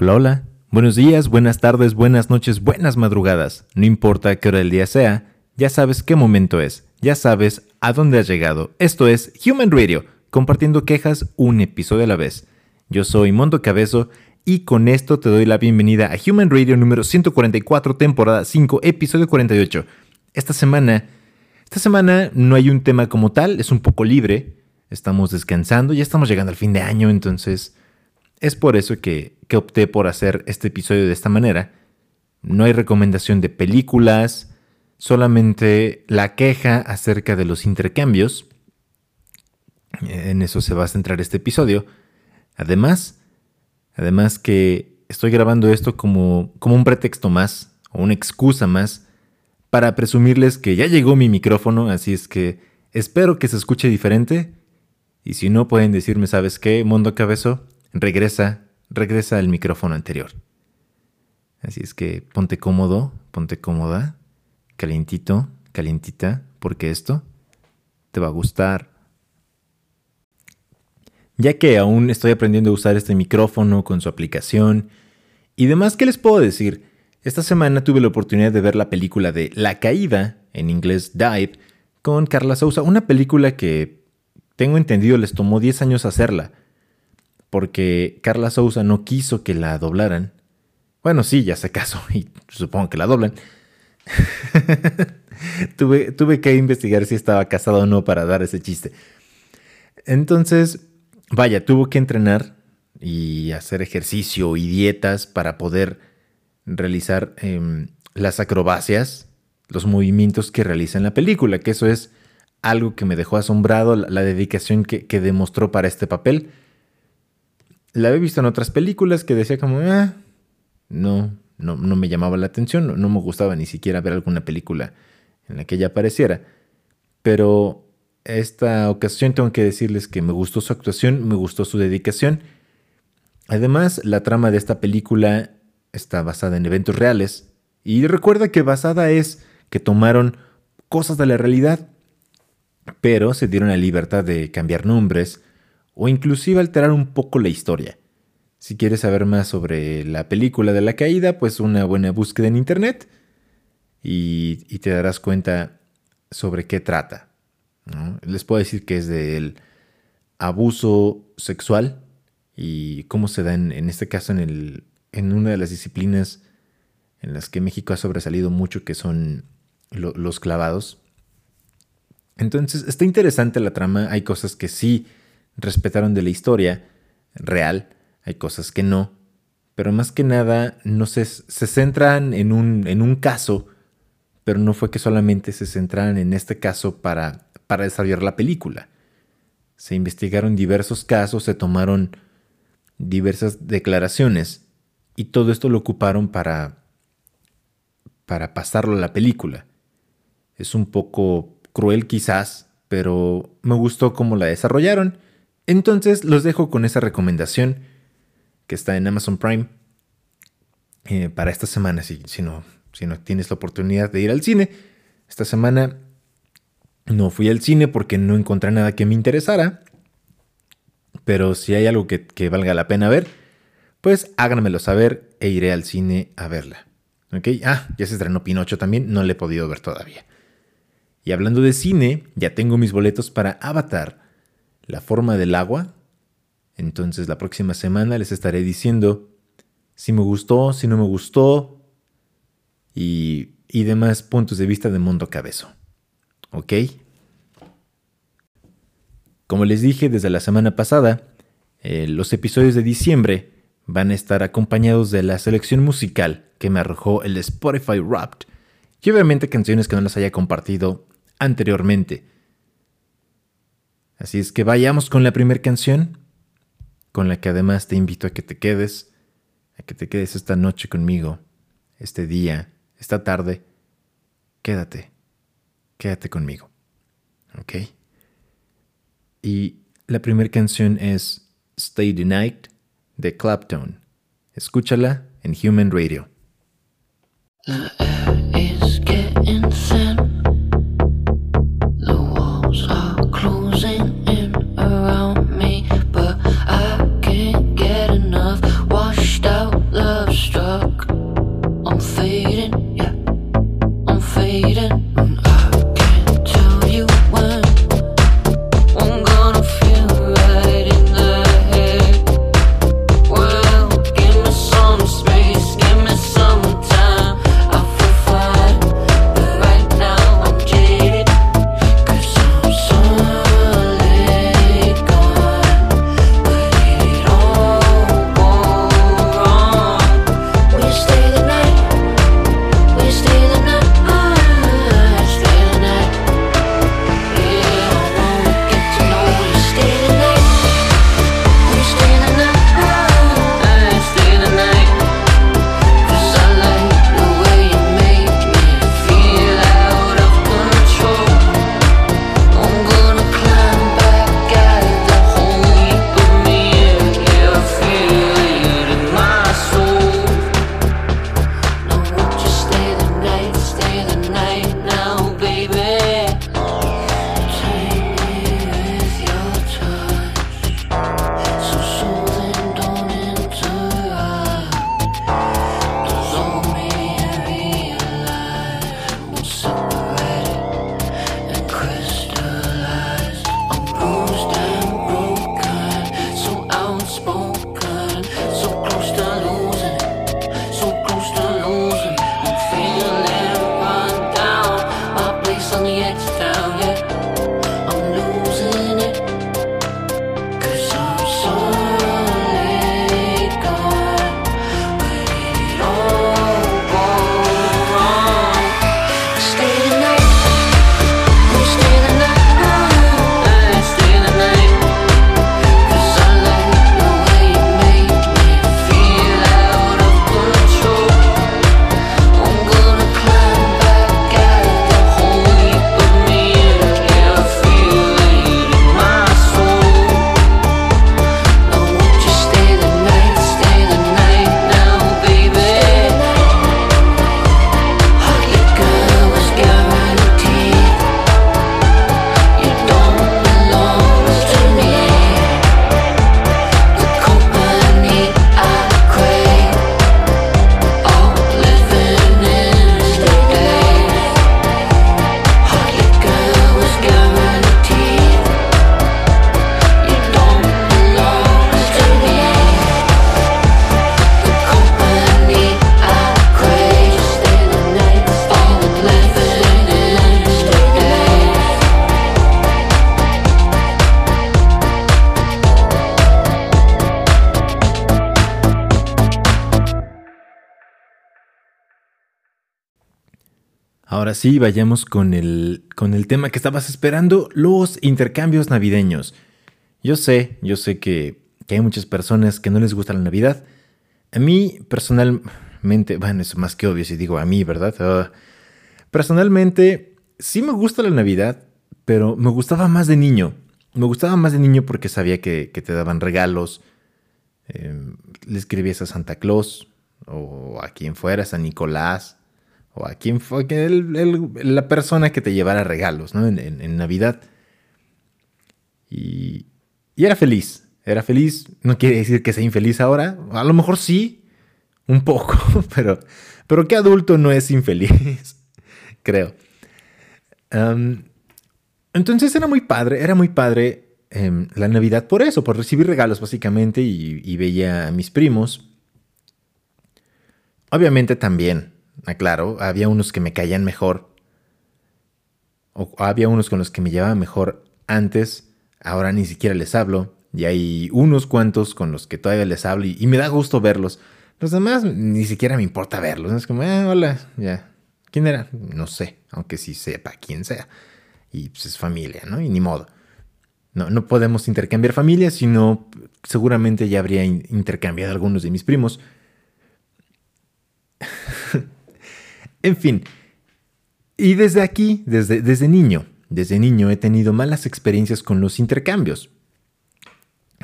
Hola, hola. Buenos días, buenas tardes, buenas noches, buenas madrugadas. No importa qué hora del día sea, ya sabes qué momento es, ya sabes a dónde has llegado. Esto es Human Radio, compartiendo quejas un episodio a la vez. Yo soy Mondo Cabezo y con esto te doy la bienvenida a Human Radio número 144, temporada 5, episodio 48. Esta semana, esta semana no hay un tema como tal, es un poco libre. Estamos descansando, ya estamos llegando al fin de año, entonces es por eso que, opté por hacer este episodio de esta manera. No hay recomendación de películas, solamente la queja acerca de los intercambios. En eso se va a centrar este episodio. Además, además que estoy grabando esto como, como un pretexto más, o una excusa más, para presumirles que ya llegó mi micrófono, así es que espero que se escuche diferente. Y si no, pueden decirme, ¿sabes qué, Mundo Cabezo? Regresa, regresa al micrófono anterior. Así es que ponte cómodo, ponte cómoda, calientito, calientita, porque esto te va a gustar. Ya que aún estoy aprendiendo a usar este micrófono con su aplicación y demás, ¿qué les puedo decir? Esta semana tuve la oportunidad de ver la película de La Caída, en inglés Dive, con Carla Sousa, una película que tengo entendido les tomó 10 años hacerla porque Carla Sousa no quiso que la doblaran. Bueno, sí, ya se casó y supongo que la doblan. tuve, tuve que investigar si estaba casado o no para dar ese chiste. Entonces, vaya, tuvo que entrenar y hacer ejercicio y dietas para poder realizar em, las acrobacias, los movimientos que realiza en la película, que eso es algo que me dejó asombrado, la, dedicación que, que demostró para este papel la había visto en otras películas que decía como, ah, no, no, no me llamaba la atención, no, me gustaba ni siquiera ver alguna película en la que ella apareciera. Pero esta ocasión tengo que decirles que me gustó su actuación, me gustó su dedicación. Además, la trama de esta película está basada en eventos reales. Y recuerda que basada es que tomaron cosas de la realidad, pero se dieron la libertad de cambiar nombres, o inclusive alterar un poco la historia. Si quieres saber más sobre la película de la caída, pues una buena búsqueda en internet y, te darás cuenta sobre qué trata. Les puedo decir que es del abuso sexual y cómo se da en, este caso en, el, en, una de las disciplinas en las que México ha sobresalido mucho, que son los clavados. Entonces, está interesante la trama, hay cosas que sí respetaron de la historia real, hay cosas que no, pero más que nada no se, se centran en un, en un caso, pero no fue que solamente se centraran en este caso para, para desarrollar la película. Se investigaron diversos casos, se tomaron diversas declaraciones y todo esto lo ocuparon para, para pasarlo a la película. Es un poco cruel quizás, pero me gustó cómo la desarrollaron entonces los dejo con esa recomendación que está en Amazon Prime eh, para esta semana, si, no, tienes la oportunidad de ir al cine. Esta semana no fui al cine porque no encontré nada que me interesara. Pero si hay algo que, que valga la pena ver, pues háganmelo saber e iré al cine a verla. ¿Ok? Ah, ya se estrenó Pinocho también, no le he podido ver todavía. Y hablando de cine, ya tengo mis boletos para Avatar la forma del agua. Entonces la próxima semana les estaré diciendo si me gustó, si no me gustó y, demás puntos de vista de Mundo Cabezo. ¿Ok? Como les dije desde la semana pasada, eh, los episodios de diciembre van a estar acompañados de la selección musical que me arrojó el Spotify Wrapped y obviamente canciones que no las haya compartido anteriormente. Así es que vayamos con la primera canción, con la que además te invito a que te quedes, a que te quedes esta noche conmigo, este día, esta tarde. Quédate, quédate conmigo. ¿Ok? Y la primera canción es Stay the Night de Clapton. Escúchala en Human Radio. Ahora sí, vayamos con el, con el tema que estabas esperando, los intercambios navideños. Yo sé, yo sé que, hay muchas personas que no les gusta la Navidad. A mí, personalmente, bueno, es más que obvio si digo a mí, ¿verdad? Ah, personalmente, sí me gusta la Navidad, pero me gustaba más de niño. Me gustaba más de niño porque sabía que, te daban regalos. Em, le escribías a Santa Claus o a quien fuera, San Nicolás o a quién fue la persona que te llevara regalos ¿no? en, Navidad. Y, era feliz, era feliz. No quiere decir que sea infeliz ahora. A lo mejor sí, un poco, pero, pero ¿qué adulto no es infeliz? Creo. entonces era muy padre, era muy padre em, la Navidad por eso, por recibir regalos básicamente y, y veía a mis primos. Obviamente también aclaro, ah, había unos que me caían mejor. Había unos con los que me llevaba mejor antes, ahora ni siquiera les hablo. Y hay unos cuantos con los que todavía les hablo y, me da gusto verlos. Los demás ni siquiera me importa verlos. Es como, ah, hola, ya. ¿Quién era? No sé, aunque sí sepa quién sea. Y pues es familia, ¿no? Y ni modo. No, no podemos intercambiar familias, sino seguramente ya habría intercambiado algunos de mis primos. En fin, y desde aquí, desde, desde niño, desde niño he tenido malas experiencias con los intercambios.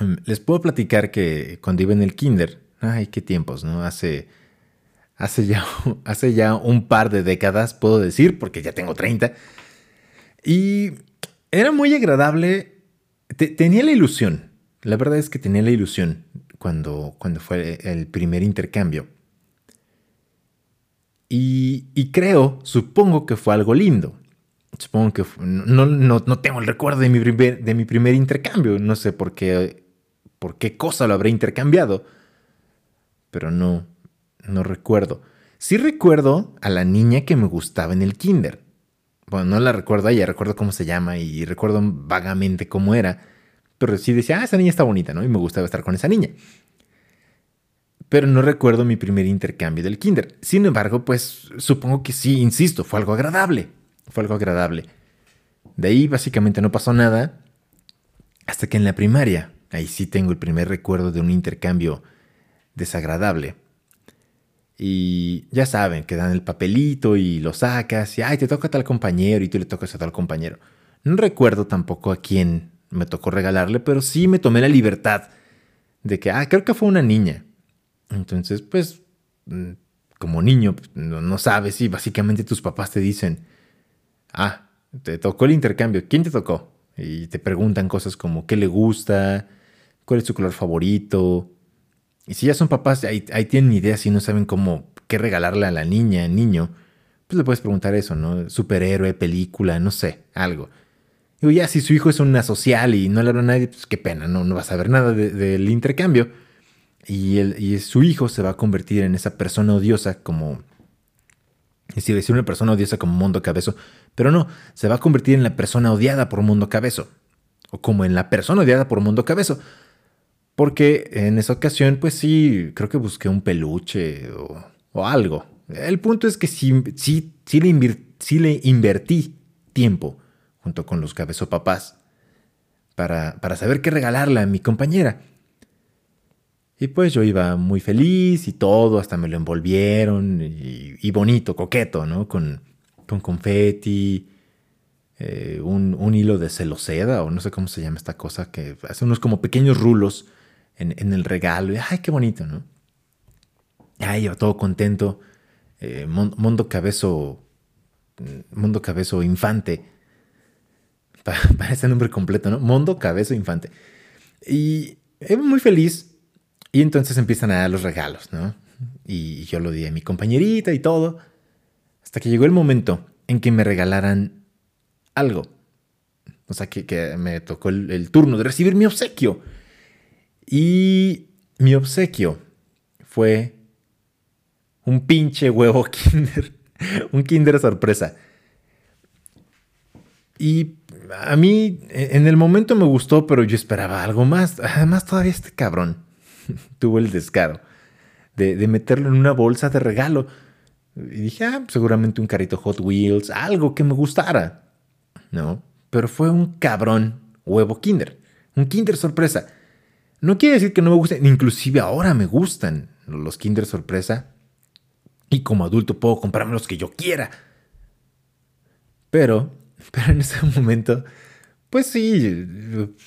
Mm, les puedo platicar que cuando iba en el kinder, ay, qué tiempos, ¿no? Hace, hace, ya, hace ya un par de décadas, puedo decir, porque ya tengo 30. Y era muy agradable, tenía la ilusión, la verdad es que tenía la ilusión cuando, cuando fue el primer intercambio y, creo, supongo que fue algo lindo. Supongo que no, no, tengo el recuerdo de mi, primer, de mi primer intercambio. No sé por qué, por qué cosa lo habré intercambiado. Pero no, no recuerdo. Sí recuerdo a la niña que me gustaba en el kinder. Bueno, no la recuerdo a ella, recuerdo cómo se llama y recuerdo vagamente cómo era. Pero sí decía, ah, esa niña está bonita, ¿no? Y me gustaba estar con esa niña pero no recuerdo mi primer intercambio del kinder. Sin embargo, pues supongo que sí, insisto, fue algo agradable. Fue algo agradable. De ahí básicamente no pasó nada hasta que en la primaria, ahí sí tengo el primer recuerdo de un intercambio desagradable. Y ya saben, que dan el papelito y lo sacas y, ay, te toca a tal compañero y tú le tocas a tal compañero. No recuerdo tampoco a quién me tocó regalarle, pero sí me tomé la libertad de que, ah, creo que fue una niña. Entonces, pues, mm, como niño, pues, no, sabes si básicamente tus papás te dicen, ah, te tocó el intercambio, ¿quién te tocó? Y te preguntan cosas como qué le gusta, cuál es su color favorito. Y si ya son papás, ahí, tienen ideas y no saben cómo, qué regalarle a la niña, niño, pues le puedes preguntar eso, ¿no? Superhéroe, película, no sé, algo. Digo, ya si su hijo es una social y no le habla a nadie, pues qué pena, no, no vas a saber nada del intercambio y, su hijo se va a convertir en esa persona odiosa como... Si decir una persona odiosa como Mondo Cabezo, Pero no, se va a convertir en la persona odiada por Mundo Cabezo. O como en la persona odiada por Mundo Cabezo. Porque en esa ocasión, pues sí, creo que busqué un peluche o, algo. El punto es que sí, sí, sí, le sí le invertí tiempo junto con los cabezos papás para, para saber qué regalarle a mi compañera. Y pues yo iba muy feliz y todo, hasta me lo envolvieron y, bonito, coqueto, ¿no? Con, con confeti, eh, un, hilo de celoseda o no sé cómo se llama esta cosa que hace unos como pequeños rulos en, el regalo. Ay, qué bonito, ¿no? Ay, yo todo contento. Eh, Mundo Cabezo, Mundo Cabezo Infante. Para, ese nombre completo, ¿no? Mundo Cabezo Infante. Y iba muy feliz y entonces empiezan a dar los regalos, ¿no? Y yo lo di a mi compañerita y todo. Hasta que llegó el momento en que me regalaran algo. O sea, que, me tocó el, turno de recibir mi obsequio. Y mi obsequio fue un pinche huevo Kinder. un Kinder sorpresa. Y a mí en el momento me gustó, pero yo esperaba algo más. Además, todavía este cabrón tuvo el descaro de, meterlo en una bolsa de regalo. Y dije, ah, seguramente un carrito Hot Wheels, algo que me gustara. No, pero fue un cabrón huevo Kinder. Un Kinder sorpresa. No quiere decir que no me gusten, inclusive ahora me gustan los Kinder sorpresa. Y como adulto puedo comprarme los que yo quiera. Pero, pero en ese momento pues sí,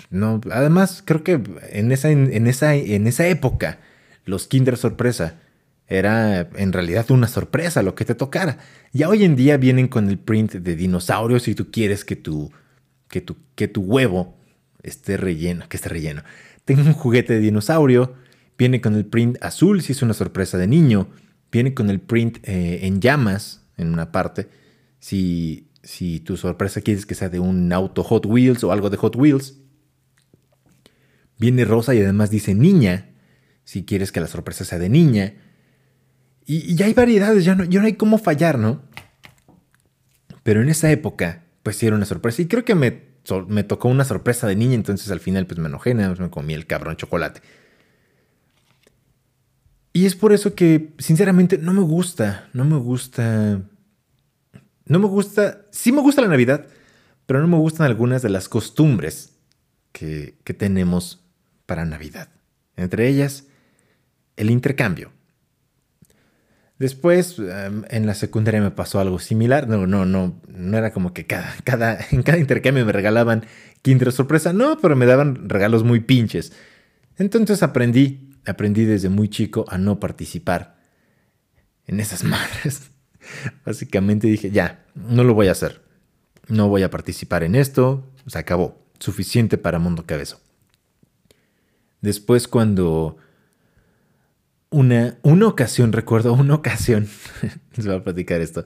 no, además creo que en esa, en, esa, en esa época los Kinder sorpresa era en realidad una sorpresa lo que te tocara. Ya hoy en día vienen con el print de dinosaurios si tú quieres que tu, que tu, que tu huevo esté relleno, que esté relleno. Tengo un juguete de dinosaurio, viene con el print azul si es una sorpresa de niño, viene con el print eh, en llamas en una parte si si tu sorpresa quieres que sea de un auto Hot Wheels o algo de Hot Wheels. Viene rosa y además dice niña, si quieres que la sorpresa sea de niña. Y, ya hay variedades, ya no, no hay cómo fallar, ¿no? Pero en esa época, pues sí era una sorpresa. Y creo que me, me tocó una sorpresa de niña, entonces al final pues me enojé, me comí el cabrón chocolate. Y es por eso que, sinceramente, no me gusta, no me gusta no me gusta, sí me gusta la Navidad, pero no me gustan algunas de las costumbres que, tenemos para Navidad. Entre ellas, el intercambio. Después, em, en la secundaria me pasó algo similar. No, no, no, no era como que cada, cada, en cada intercambio me regalaban Kinder sorpresa. No, pero me daban regalos muy pinches. Entonces aprendí, aprendí desde muy chico a no participar en esas madres. Básicamente dije, ya, no lo voy a hacer. No voy a participar en esto. Se acabó. Suficiente para Mundo Cabezo. Después cuando una, una ocasión, recuerdo una ocasión, les voy a platicar esto,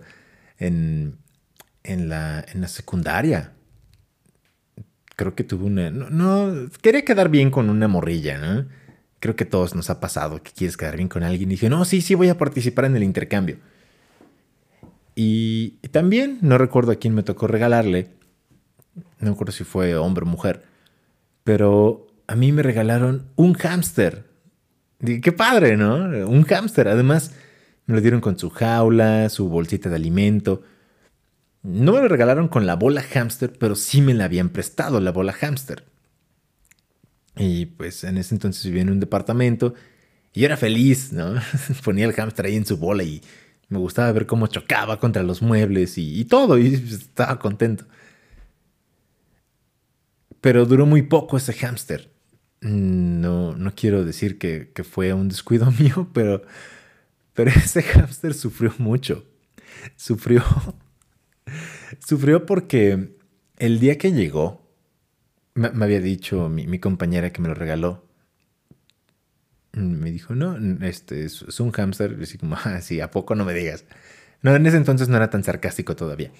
en, en, la, en la secundaria. Creo que tuve una... No, no, quería quedar bien con una morrilla, ¿no? Creo que todos nos ha pasado que quieres quedar bien con alguien. Y dije, no, sí, sí, voy a participar en el intercambio. Y, también no recuerdo a quién me tocó regalarle. No recuerdo si fue hombre o mujer. Pero a mí me regalaron un hámster. Qué padre, ¿no? Un hámster. Además, me lo dieron con su jaula, su bolsita de alimento. No me lo regalaron con la bola hámster, pero sí me la habían prestado la bola hámster. Y pues en ese entonces vivía en un departamento y era feliz, ¿no? Ponía el hámster ahí en su bola y me gustaba ver cómo chocaba contra los muebles y, todo, y estaba contento. Pero duró muy poco ese hámster. No, no quiero decir que, fue un descuido mío, pero, pero ese hámster sufrió mucho. Sufrió. Sufrió porque el día que llegó, me, había dicho mi, compañera que me lo regaló, me dijo, no, este es, un hámster. Y así como, ah, ¿a poco no me digas? No, en ese entonces no era tan sarcástico todavía.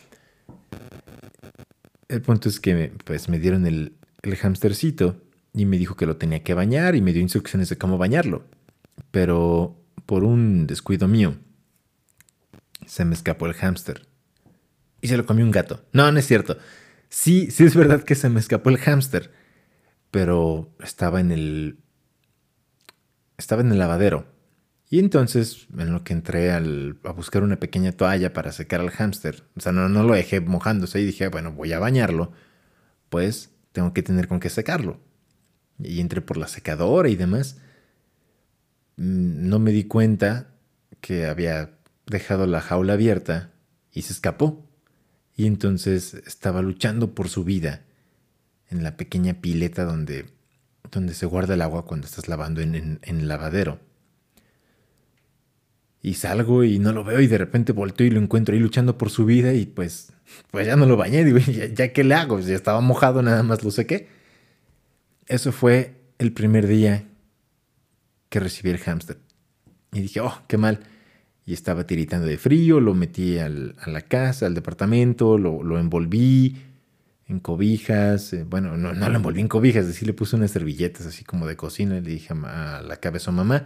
El punto es que me, pues, me dieron el, el hámstercito y me dijo que lo tenía que bañar y me dio instrucciones de cómo bañarlo. Pero por un descuido mío, se me escapó el hámster. y se lo comió un gato. No, no es cierto. Sí, sí es verdad que se me escapó el hámster, pero estaba en el estaba en el lavadero. Y entonces, en lo que entré a buscar una pequeña toalla para secar al hámster, o sea, no, no lo dejé mojándose y dije, bueno, voy a bañarlo, pues tengo que tener con qué secarlo. Y entré por la secadora y demás. No me di cuenta que había dejado la jaula abierta y se escapó. Y entonces estaba luchando por su vida en la pequeña pileta donde, donde se guarda el agua cuando estás lavando en, en, lavadero. Y salgo y no lo veo y de repente volteo y lo encuentro ahí luchando por su vida y pues, pues ya no lo bañé, digo, ya, ya qué le hago, ya estaba mojado, nada más lo sequé. Eso fue el primer día que recibí el hámster. Y dije, oh, qué mal. Y estaba tiritando de frío, lo metí a la casa, al departamento, lo, envolví en cobijas. Eh, bueno, no, no lo envolví en cobijas, decir, le puse unas servilletas así como de cocina. Le dije a la cabeza mamá,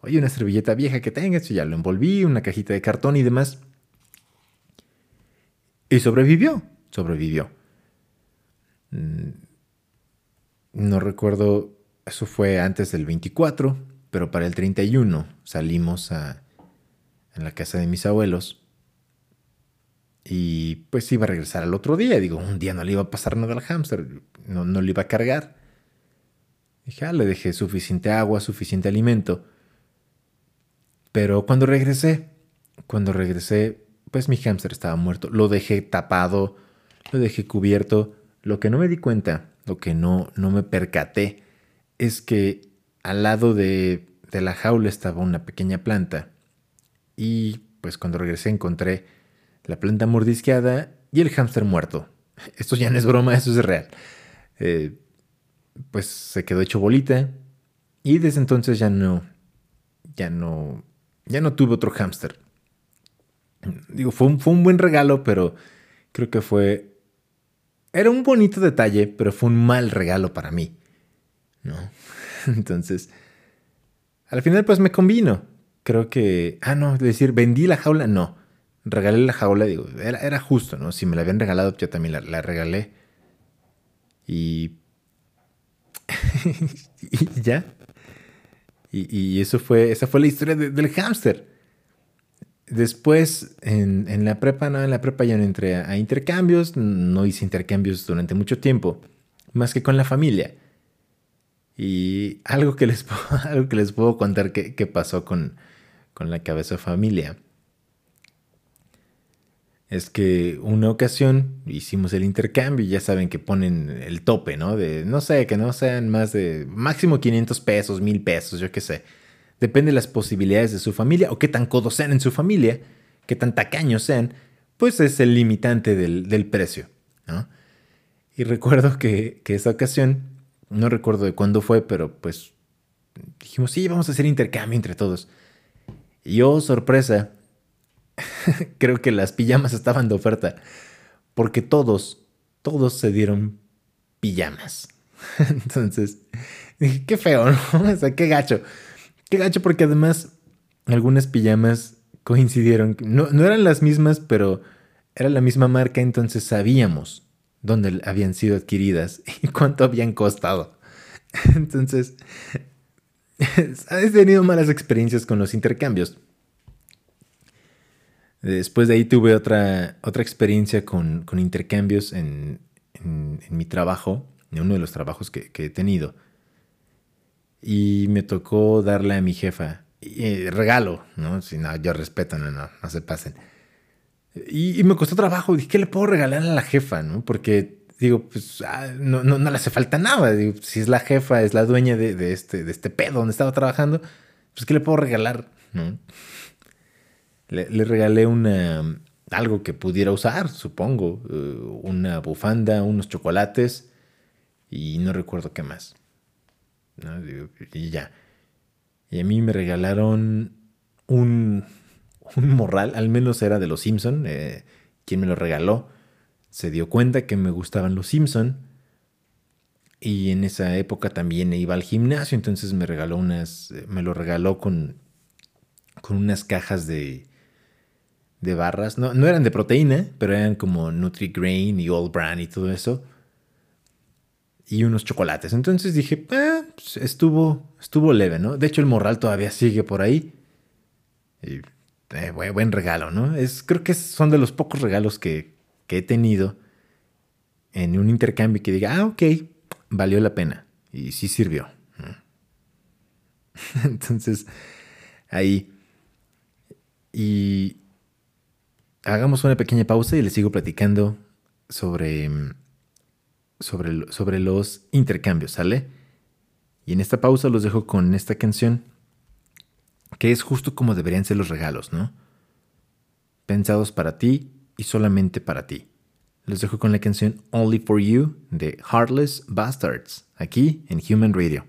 oye, una servilleta vieja que tengas, y ya lo envolví, una cajita de cartón y demás. Y sobrevivió, sobrevivió. Mm, no recuerdo, eso fue antes del 24, pero para el 31 salimos a, en la casa de mis abuelos. Y pues iba a regresar al otro día. Digo, un día no le iba a pasar nada al hámster, no, no le iba a cargar. Dije, ah, le dejé suficiente agua, suficiente alimento. Pero cuando regresé, cuando regresé, pues mi hámster estaba muerto. Lo dejé tapado, lo dejé cubierto. Lo que no me di cuenta, lo que no, no me percaté, es que al lado de, de la jaula estaba una pequeña planta. Y pues cuando regresé encontré la planta mordisqueada y el hámster muerto. Esto ya no es broma, eso es real. Eh, pues se quedó hecho bolita y desde entonces ya no, ya no ya no tuve otro hámster. Digo, fue un, fue un buen regalo, pero creo que fue... Era un bonito detalle, pero fue un mal regalo para mí. ¿No? Entonces, al final pues me convino. Creo que... Ah, no, decir, vendí la jaula, no. Regalé la jaula, digo, era, justo, ¿no? Si me la habían regalado, yo también la, regalé. Y... y ya. Y, eso fue, esa fue la historia del hámster. Después, en, la prepa, no, en la prepa ya no entré a, intercambios, no hice intercambios durante mucho tiempo, más que con la familia. Y algo que les, algo que les puedo contar que, pasó con, con la cabeza familia es que una ocasión hicimos el intercambio y ya saben que ponen el tope, ¿no? De, no sé, que no sean más de máximo 500 pesos, 1000 pesos, yo qué sé. Depende de las posibilidades de su familia o qué tan codos sean en su familia, qué tan tacaños sean, pues es el limitante del, precio, ¿no? Y recuerdo que, que esa ocasión, no recuerdo de cuándo fue, pero pues dijimos, sí, vamos a hacer intercambio entre todos. Y yo, oh, sorpresa, creo que las pijamas estaban de oferta. Porque todos, todos se dieron pijamas. Entonces, dije, qué feo, ¿no? O sea, qué gacho. Qué gacho porque además algunas pijamas coincidieron. No, no eran las mismas, pero era la misma marca, entonces sabíamos dónde habían sido adquiridas y cuánto habían costado. Entonces, has tenido malas experiencias con los intercambios. Después de ahí tuve otra, otra experiencia con, intercambios en, mi trabajo, en uno de los trabajos que, he tenido. Y me tocó darle a mi jefa eh, regalo, ¿no? Si no, yo respeto, no, no, no se pasen. Y, me costó trabajo. Dije, ¿qué le puedo regalar a la jefa? ¿no? Porque digo, pues ah, no, no, le hace falta nada. si es la jefa, es la dueña de, de, este, de este pedo donde estaba trabajando, pues ¿qué le puedo regalar? ¿no? Le, regalé una, algo que pudiera usar, supongo. Eh, una bufanda, unos chocolates y no recuerdo qué más. Y ya. Y a mí me regalaron un, un morral, al menos era de los Simpson. Eh, quien me lo regaló se dio cuenta que me gustaban los Simpson. Y en esa época también iba al gimnasio, entonces me regaló unas, me lo regaló con, con unas cajas de, de barras. No, no eran de proteína, pero eran como Nutri-Grain y All Brand y todo eso. Y unos chocolates. Entonces dije, ah, pues estuvo, estuvo leve, ¿no? De hecho, el morral todavía sigue por ahí. Y, eh, buen, regalo, ¿no? Es, creo que son de los pocos regalos que, que he tenido en un intercambio que diga, ah, ok, valió la pena. Y sí sirvió. Entonces, ahí. Y hagamos una pequeña pausa y les sigo platicando sobre, sobre, sobre los intercambios, ¿sale? Y en esta pausa los dejo con esta canción, que es justo como deberían ser los regalos, ¿no? Pensados para ti y solamente para ti. Los dejo con la canción Only for You de Heartless Bastards, aquí en Human Radio.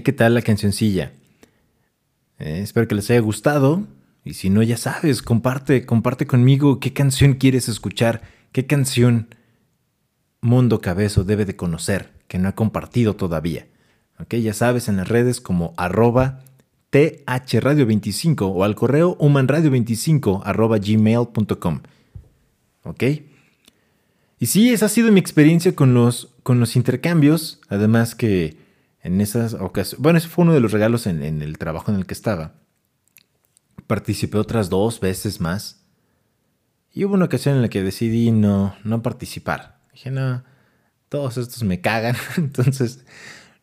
¿Qué tal la cancioncilla? Eh, espero que les haya gustado. Y si no, ya sabes, comparte, comparte conmigo qué canción quieres escuchar, qué canción Mundo Cabezo debe de conocer, que no ha compartido todavía. ¿Ok? Ya sabes, en las redes como arroba thradio25 o al correo humanradio25 arroba gmail.com. ¿Ok? Y sí, esa ha sido mi experiencia con los, con los intercambios. Además que en esas ocasiones, bueno, ese fue uno de los regalos en, en el trabajo en el que estaba. Participé otras dos veces más. Y hubo una ocasión en la que decidí no, no participar. Dije, no, todos estos me cagan. Entonces,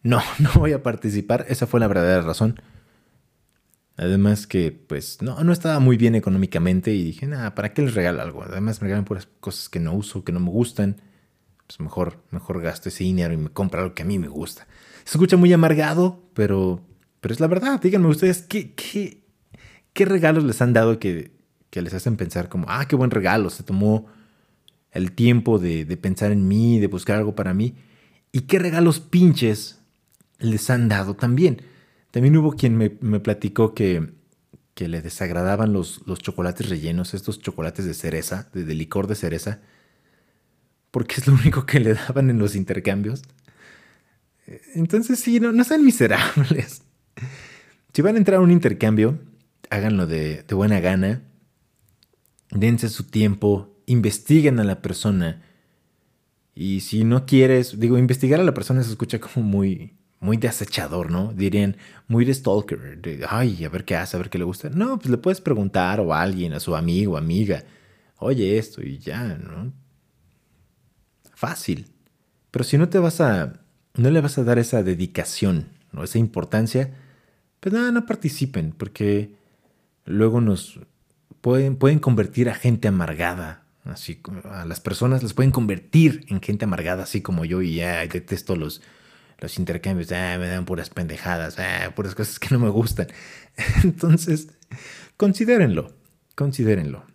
no, no voy a participar. Esa fue la verdadera razón. Además que, pues, no, no estaba muy bien económicamente y dije, nada, ¿para qué les regalo algo? Además me regalan puras cosas que no uso, que no me gustan. Pues mejor, mejor gasto ese dinero y me compro algo que a mí me gusta. Se escucha muy amargado, pero, pero es la verdad. Díganme ustedes, ¿qué, qué, qué regalos les han dado que, que les hacen pensar como, ah, qué buen regalo, se tomó el tiempo de, de pensar en mí, de buscar algo para mí? ¿Y qué regalos pinches les han dado también? También hubo quien me, platicó que, que, le desagradaban los, los, chocolates rellenos, estos chocolates de cereza, de, licor de cereza, porque es lo único que le daban en los intercambios. Entonces sí, no, no sean miserables. Si van a entrar a un intercambio, háganlo de, de buena gana, dense su tiempo, investiguen a la persona. Y si no quieres, digo, investigar a la persona se escucha como muy, muy de acechador, ¿no? Dirían, muy de stalker, de, ay, a ver qué hace, a ver qué le gusta. No, pues le puedes preguntar o a alguien, a su amigo, amiga, oye esto y ya, ¿no? Fácil. Pero si no te vas a, no le vas a dar esa dedicación, ¿no? Esa importancia, pues nada, no participen, porque luego nos pueden, pueden convertir a gente amargada, así a las personas las pueden convertir en gente amargada, así como yo, y ya detesto los los intercambios, ah, me dan puras pendejadas, ah, puras cosas que no me gustan. Entonces, considérenlo, considérenlo.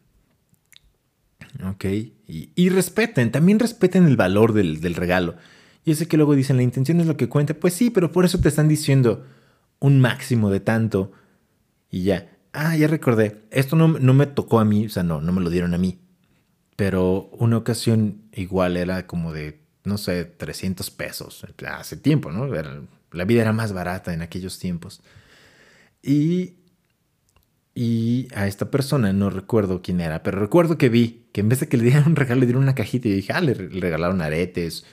Ok, y, respeten, también respeten el valor del, regalo. Yo sé que luego dicen, la intención es lo que cuenta, pues sí, pero por eso te están diciendo un máximo de tanto y ya. Ah, ya recordé, esto no, no me tocó a mí, o sea, no, no me lo dieron a mí. Pero una ocasión igual era como de no sé, 300 pesos. Hace tiempo, ¿no? La vida era más barata en aquellos tiempos. Y, y a esta persona, no recuerdo quién era, pero recuerdo que vi que en vez de que le dieran un regalo, le dieron una cajita y dije, ah, le, regalaron aretes,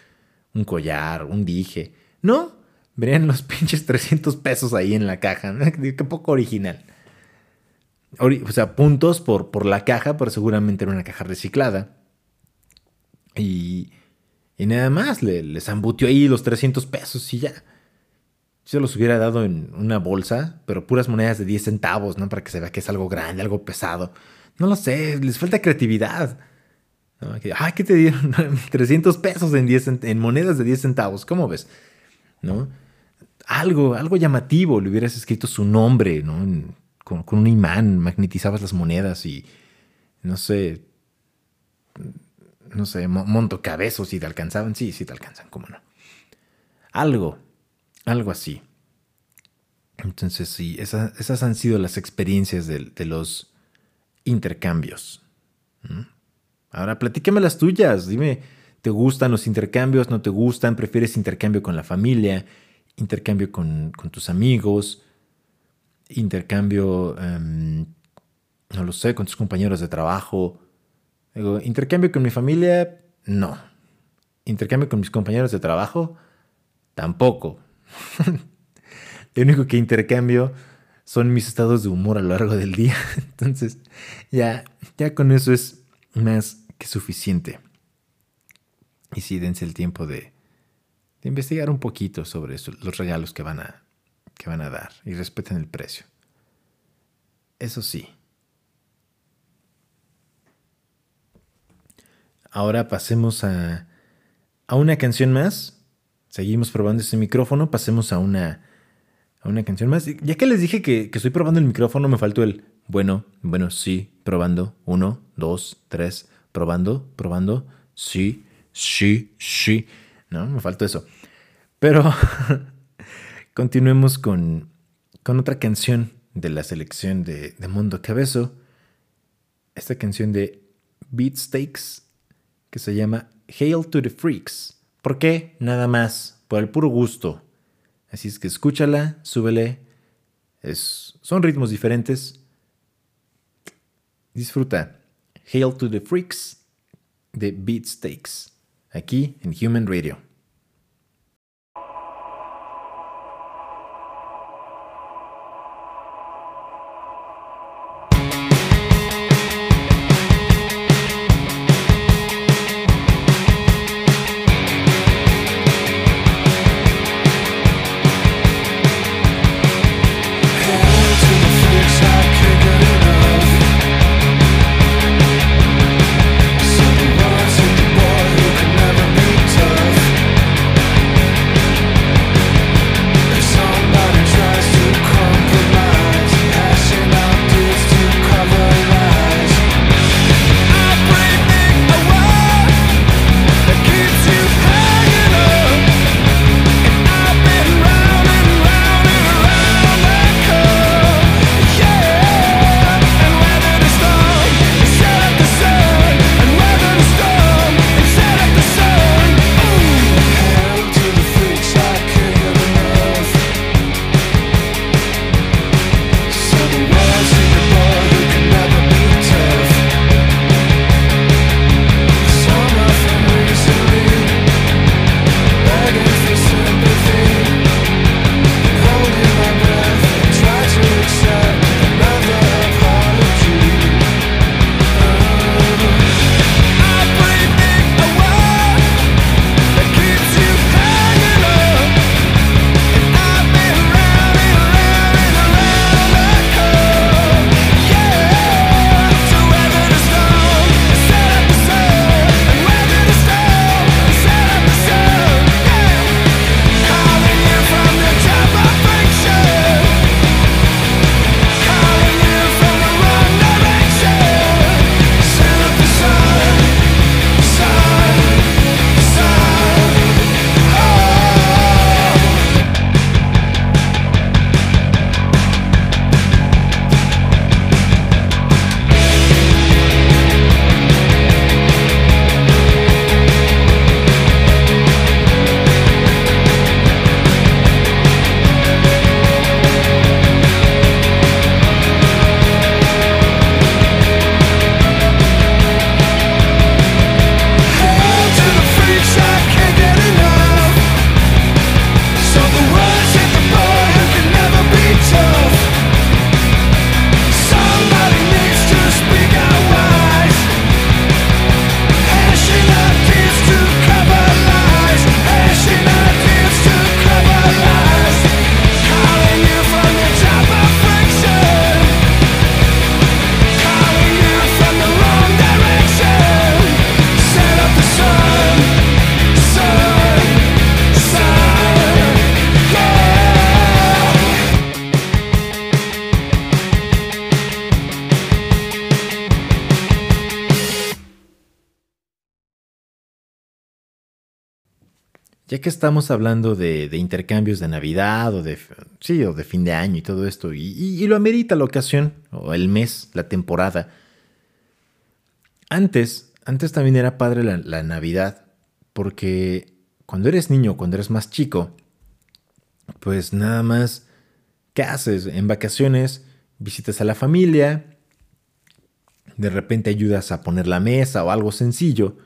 un collar, un dije. No, verían los pinches 300 pesos ahí en la caja. Qué poco original. O sea, puntos por, por la caja, pero seguramente era una caja reciclada. Y, y nada más, le, les ambutió ahí los 300 pesos y ya. Se los hubiera dado en una bolsa, pero puras monedas de 10 centavos, ¿no? Para que se vea que es algo grande, algo pesado. No lo sé, les falta creatividad. Ay, ¿qué te dieron? 300 pesos en, 10, en monedas de 10 centavos, ¿cómo ves? ¿No? Algo, algo llamativo, le hubieras escrito su nombre, ¿no? Con, un imán, magnetizabas las monedas y, no sé, no sé, monto cabezos si te alcanzaban. Sí, sí te alcanzan, cómo no. Algo, algo así. Entonces, sí, esas, han sido las experiencias de, los intercambios. Ahora, platícame las tuyas. Dime, ¿te gustan los intercambios? ¿No te gustan? ¿Prefieres intercambio con la familia? ¿Intercambio con, tus amigos? ¿Intercambio, em, no lo sé, con tus compañeros de trabajo? Digo, intercambio con mi familia, no. Intercambio con mis compañeros de trabajo, tampoco. lo único que intercambio son mis estados de humor a lo largo del día. Entonces, ya, ya con eso es más que suficiente. Y sí, dense el tiempo de, investigar un poquito sobre los regalos que van, a, que van a dar y respeten el precio. Eso sí, Ahora pasemos a, a una canción más. Seguimos probando ese micrófono. Pasemos a una, a una canción más. Ya que les dije que estoy probando el micrófono, me faltó el bueno, bueno, sí, probando. Uno, dos, tres, probando, probando. Sí, sí, sí. No, me faltó eso. Pero continuemos con, con otra canción de la selección de, Mundo Cabezo. Esta canción de Beatsteaks que se llama Hail to the Freaks. ¿Por qué? Nada más, por el puro gusto. Así es que escúchala, súbele. Es, son ritmos diferentes. Disfruta. Hail to the Freaks de Beatsteaks, aquí en Human Radio. Que estamos hablando de, intercambios de Navidad o de, sí, o de fin de año y todo esto, y, lo amerita la ocasión, o el mes, la temporada. Antes, antes también era padre la, la Navidad, porque cuando eres niño, cuando eres más chico, pues nada más, ¿qué haces? En vacaciones visitas a la familia, de repente ayudas a poner la mesa o algo sencillo,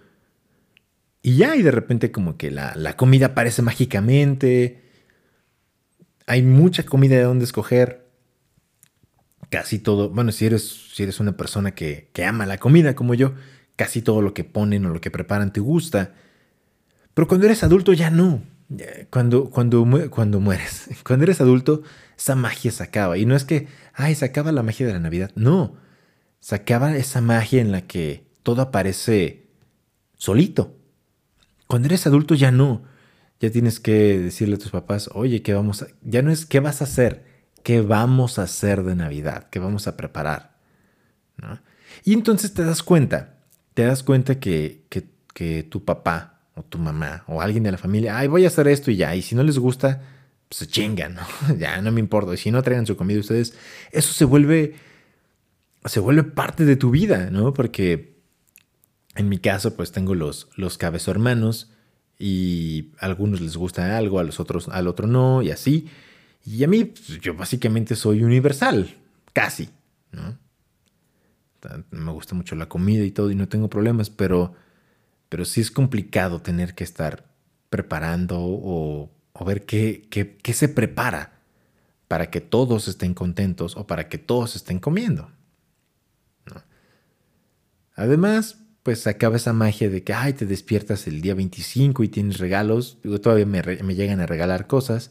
y ya, y de repente como que la, comida aparece mágicamente. Hay mucha comida de donde escoger. Casi todo, bueno, si eres, si eres una persona que, ama la comida como yo, casi todo lo que ponen o lo que preparan te gusta. Pero cuando eres adulto ya no. Cuando, cuando, cuando mueres, cuando eres adulto, esa magia se acaba. Y no es que, ay, se acaba la magia de la Navidad. No, se acaba esa magia en la que todo aparece solito. Cuando eres adulto ya no. Ya tienes que decirle a tus papás, oye, ¿qué vamos a...? Ya no es qué vas a hacer, qué vamos a hacer de Navidad, qué vamos a preparar. Y entonces te das cuenta, te das cuenta que, que, tu papá o tu mamá o alguien de la familia, ay, voy a hacer esto y ya, y si no les gusta, se chingan, ¿no? ya no me importa. Y si no traigan su comida ustedes, eso se vuelve, se vuelve parte de tu vida, ¿no? Porque en mi caso, pues tengo los, los cabezo hermanos y a algunos les gusta algo, a los otros, al otro no, y así. Y a mí, pues, yo básicamente soy universal, casi, ¿no? Me gusta mucho la comida y todo y no tengo problemas, pero, pero sí es complicado tener que estar preparando o, ver qué, qué, se prepara para que todos estén contentos o para que todos estén comiendo. Además, pues acaba esa magia de que, ay, te despiertas el día 25 y tienes regalos. Digo, todavía me, me llegan a regalar cosas.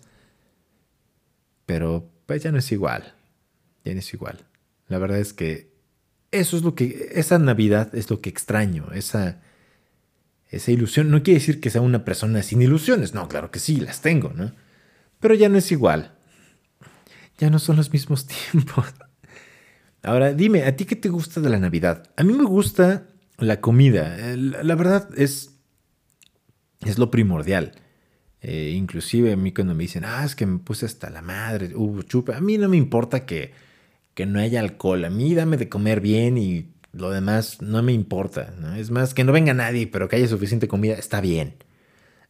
Pero pues ya no es igual. Ya no es igual. La verdad es que eso es lo que, esa Navidad es lo que extraño, esa, esa ilusión. No quiere decir que sea una persona sin ilusiones, no, claro que sí, las tengo, ¿no? Pero ya no es igual. Ya no son los mismos tiempos. Ahora, dime, ¿a ti qué te gusta de la Navidad? A mí me gusta la comida, la verdad es, es lo primordial. Eh, inclusive a mí cuando me dicen, ah, es que me puse hasta la madre, hubo chupa, a mí no me importa que, que no haya alcohol, a mí dame de comer bien y lo demás no me importa. Es más, que no venga nadie, pero que haya suficiente comida, está bien.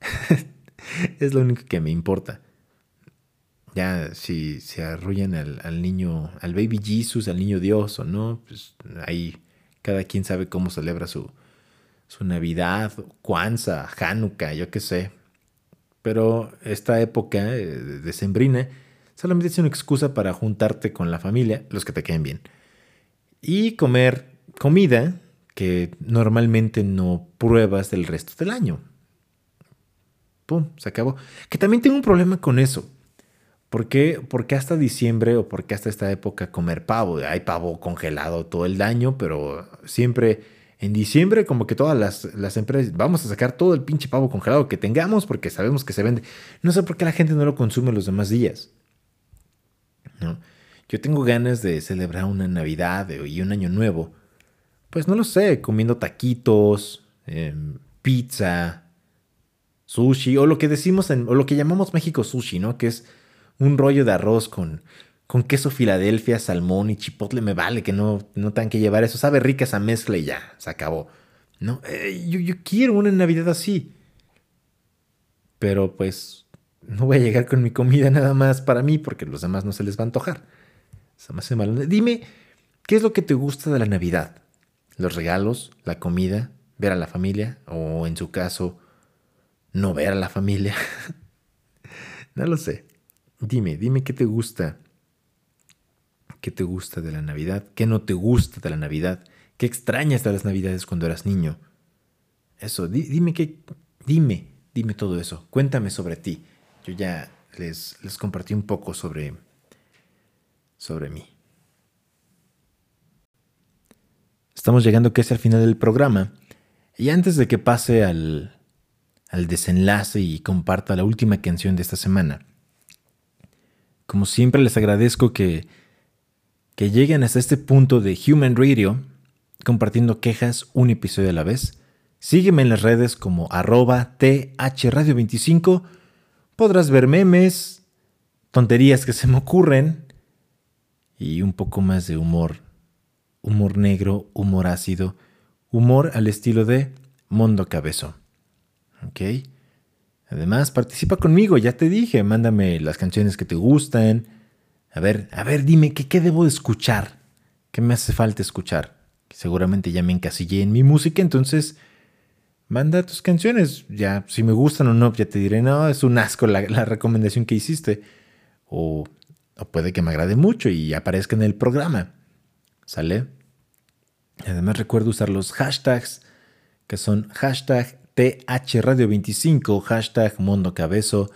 es lo único que me importa. Ya, si se arrullan al, al, niño, al baby Jesus, al niño Dios o no, pues ahí cada quien sabe cómo celebra su, su Navidad, Kwanzaa, Hanukkah, yo qué sé. Pero esta época eh, de sembrina solamente es una excusa para juntarte con la familia, los que te queden bien, y comer comida que normalmente no pruebas del resto del año. Pum, se acabó. Que también tengo un problema con eso. ¿Por qué, hasta diciembre o por qué hasta esta época comer pavo? Hay pavo congelado todo el año, pero siempre en diciembre como que todas las, empresas vamos a sacar todo el pinche pavo congelado que tengamos porque sabemos que se vende. No sé por qué la gente no lo consume los demás días. ¿No? Yo tengo ganas de celebrar una Navidad y un año nuevo. Pues no lo sé, comiendo taquitos, em, pizza, sushi, o lo que decimos en, o lo que llamamos México sushi, ¿no? Que es un rollo de arroz con, con queso Filadelfia, salmón y chipotle me vale, que no, no tengan que llevar eso. Sabe rica esa mezcla y ya, se acabó. ¿No? Eh, yo, yo, quiero una Navidad así. Pero pues no voy a llegar con mi comida nada más para mí porque los demás no se les va a antojar. Se mal. Dime, ¿qué es lo que te gusta de la Navidad? ¿Los regalos? ¿La comida? ¿Ver a la familia? O en su caso, no ver a la familia. no lo sé. Dime, dime qué te gusta. ¿Qué te gusta de la Navidad? ¿Qué no te gusta de la Navidad? ¿Qué extrañas de las Navidades cuando eras niño? Eso, dime qué, dime, dime todo eso. Cuéntame sobre ti. Yo ya les, les compartí un poco sobre, sobre mí. Estamos llegando casi al final del programa. Y antes de que pase al, al desenlace y comparta la última canción de esta semana, como siempre les agradezco que, que lleguen hasta este punto de Human Radio, compartiendo quejas un episodio a la vez. Sígueme en las redes como arroba thradio25. Podrás ver memes, tonterías que se me ocurren y un poco más de humor. Humor negro, humor ácido, humor al estilo de Mondo Cabezo. ¿Ok? Además, participa conmigo, ya te dije, mándame las canciones que te gustan. A ver, a ver, dime, ¿qué, qué debo de escuchar? ¿Qué me hace falta escuchar? Seguramente ya me encasillé en mi música, entonces manda tus canciones. Ya, si me gustan o no, ya te diré, no, es un asco la, recomendación que hiciste. O, o, puede que me agrade mucho y aparezca en el programa. ¿Sale? Además recuerdo usar los hashtags, que son hashtag THRadio25, hashtag Mundo Cabezo,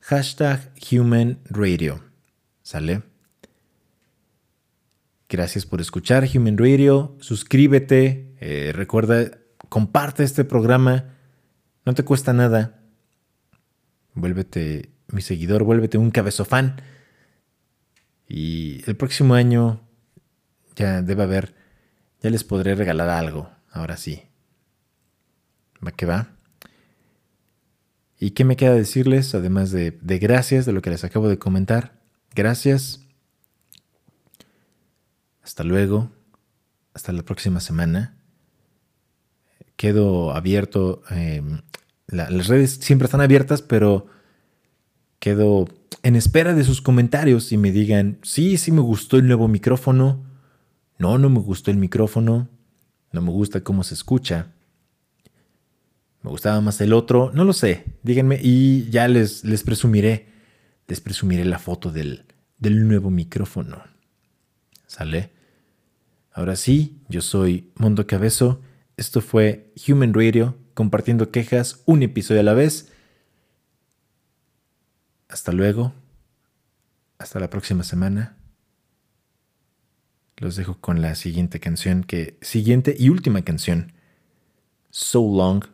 hashtag Human Radio. ¿Sale? Gracias por escuchar Human Radio. Suscríbete. Eh, recuerda, comparte este programa. No te cuesta nada. Vuélvete mi seguidor, vuélvete un cabezo fan. Y el próximo año ya debe haber, ya les podré regalar algo. Ahora sí. ¿Va que va? ¿Y qué me queda decirles, además de, de gracias, de lo que les acabo de comentar? Gracias. Hasta luego. Hasta la próxima semana. Quedo abierto. em, la- las redes siempre están abiertas, pero quedo en espera de sus comentarios y me digan, sí, sí me gustó el nuevo micrófono. No, no me gustó el micrófono. No me gusta cómo se escucha. Me gustaba más el otro. No lo sé. Díganme y ya les, les presumiré. Les presumiré la foto del, del nuevo micrófono. ¿Sale? Ahora sí, yo soy Mundo Cabezo. Esto fue Human Radio, compartiendo quejas un episodio a la vez. Hasta luego. Hasta la próxima semana. Los dejo con la siguiente canción, que siguiente y última canción, So Long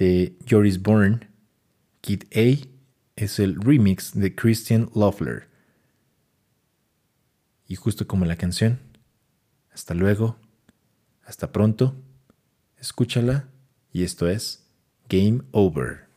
de Joris Bourne. Kid A es el remix de Christian Loeffler. Y justo como la canción, hasta luego, hasta pronto, escúchala y esto es Game Over.